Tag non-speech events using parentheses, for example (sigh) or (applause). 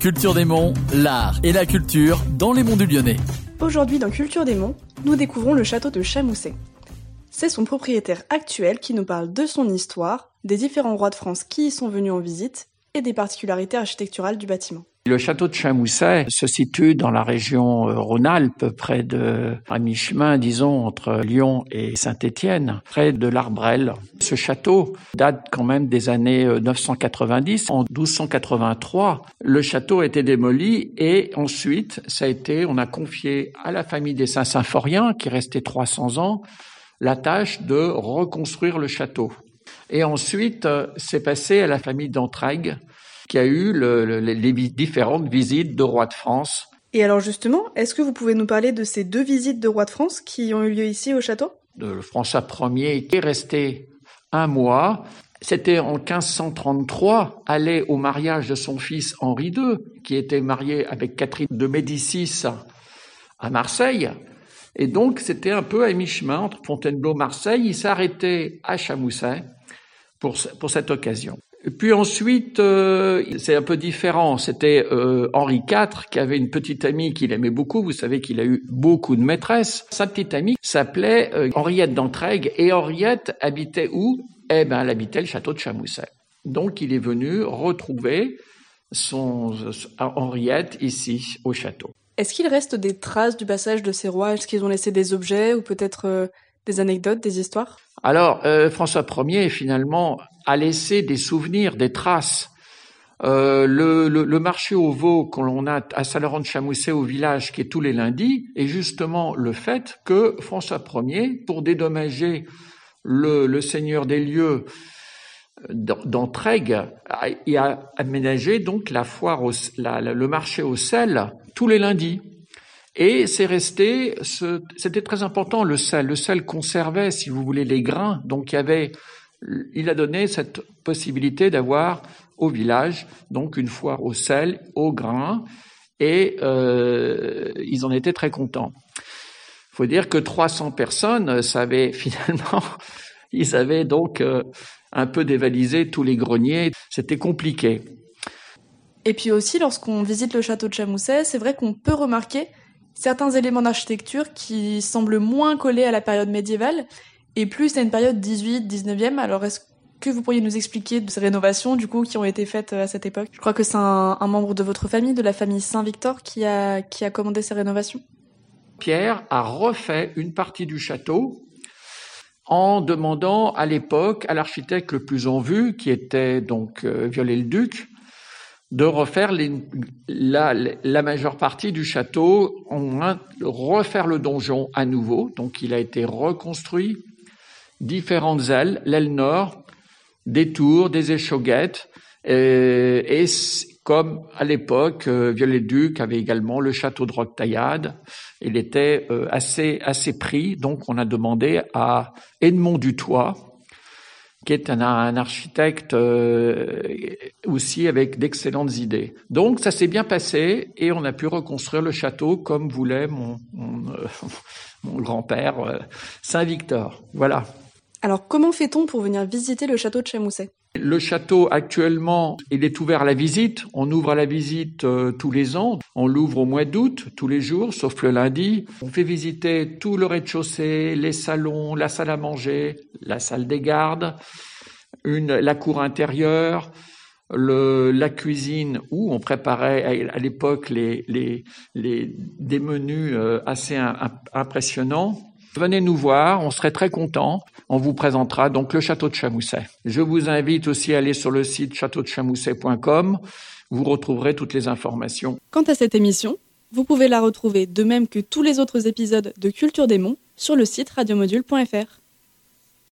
Culture des Monts, l'art et la culture dans les monts du Lyonnais. Aujourd'hui dans Culture des Monts, nous découvrons le château de Chamousset. C'est son propriétaire actuel qui nous parle de son histoire, des différents rois de France qui y sont venus en visite et des particularités architecturales du bâtiment. Le château de Chamousset se situe dans la région euh, Rhône-Alpes, près de, à mi-chemin, disons, entre Lyon et Saint-Étienne, près de l'Arbrelle. Ce château date quand même des années 990. Euh, en 1283, le château a été démoli et ensuite, ça a été, on a confié à la famille des Saint-Symphoriens, qui restait 300 ans, la tâche de reconstruire le château. Et ensuite, euh, c'est passé à la famille d'Entraigues, qui a eu les différentes visites de rois de France. Et alors justement, est-ce que vous pouvez nous parler de ces deux visites de rois de France qui ont eu lieu ici au château? De François Ier est resté un mois. C'était en 1533, allait au mariage de son fils Henri II, qui était marié avec Catherine de Médicis à Marseille. Et donc, c'était un peu à mi-chemin entre Fontainebleau et Marseille. Il s'arrêtait à Chamousset pour, pour cette occasion. Puis ensuite, euh, c'est un peu différent. C'était euh, Henri IV qui avait une petite amie qu'il aimait beaucoup. Vous savez qu'il a eu beaucoup de maîtresses. Sa petite amie s'appelait euh, Henriette d'Entraigues et Henriette habitait où? Eh ben, elle habitait le château de Chamousset. Donc, il est venu retrouver son Henriette ici au château. Est-ce qu'il reste des traces du passage de ces rois? Est-ce qu'ils ont laissé des objets ou peut-être des anecdotes, des histoires? Alors, François Ier, finalement, a laissé des souvenirs, des traces. Euh, le, marché au veau qu'on a à Saint-Laurent-de-Chamousset au village, qui est tous les lundis, est justement le fait que François Ier, pour dédommager le, seigneur des lieux d'Entraigues, il a aménagé donc la foire, le marché au sel tous les lundis. Et c'est resté, c'était très important le sel. Le sel conservait, si vous voulez, les grains. Donc il y avait il a donné cette possibilité d'avoir au village donc une foire au sel, au grain, et euh, ils en étaient très contents. Il faut dire que 300 personnes savaient (laughs) finalement, ils avaient donc euh, un peu dévalisé tous les greniers. C'était compliqué. Et puis aussi, lorsqu'on visite le château de Chamousset, c'est vrai qu'on peut remarquer certains éléments d'architecture qui semblent moins collés à la période médiévale et plus à une période 18-19e. Alors est-ce que vous pourriez nous expliquer de ces rénovations du coup qui ont été faites euh, à cette époque? Je crois que c'est un, membre de votre famille, de la famille Saint-Victor, qui a, qui a commandé ces rénovations. Pierre a refait une partie du château en demandant à l'époque à l'architecte le plus en vue, qui était donc euh, Viollet-le-Duc, de refaire la, majeure partie du château, en refaire le donjon à nouveau. Donc il a été reconstruit, différentes ailes, l'aile nord, des tours, des échauguettes, euh, et, comme à l'époque, euh, Viollet-Duc avait également le château de Roquetaillade. Il était euh, assez assez pris, donc on a demandé à Edmond Dutoit, qui est un, architecte aussi avec d'excellentes idées. Donc ça s'est bien passé et on a pu reconstruire le château comme voulait mon, mon (laughs) grand-père Saint-Victor. Voilà. Alors comment fait-on pour venir visiter le château de Chamousset? Le château actuellement, il est ouvert à la visite. On ouvre à la visite euh, tous les ans. On l'ouvre au mois d'août, tous les jours, sauf le lundi. On fait visiter tout le rez-de-chaussée, les salons, la salle à manger, la salle des gardes, la cour intérieure, la cuisine où on préparait à, l'époque des menus euh, assez impressionnants. Venez nous voir, on serait très contents. On vous présentera donc le château de Chamousset. Je vous invite aussi à aller sur le site châteaudechamousset.com. Vous retrouverez toutes les informations. Quant à cette émission, vous pouvez la retrouver de même que tous les autres épisodes de Culture des Monts sur le site radiomodule.fr.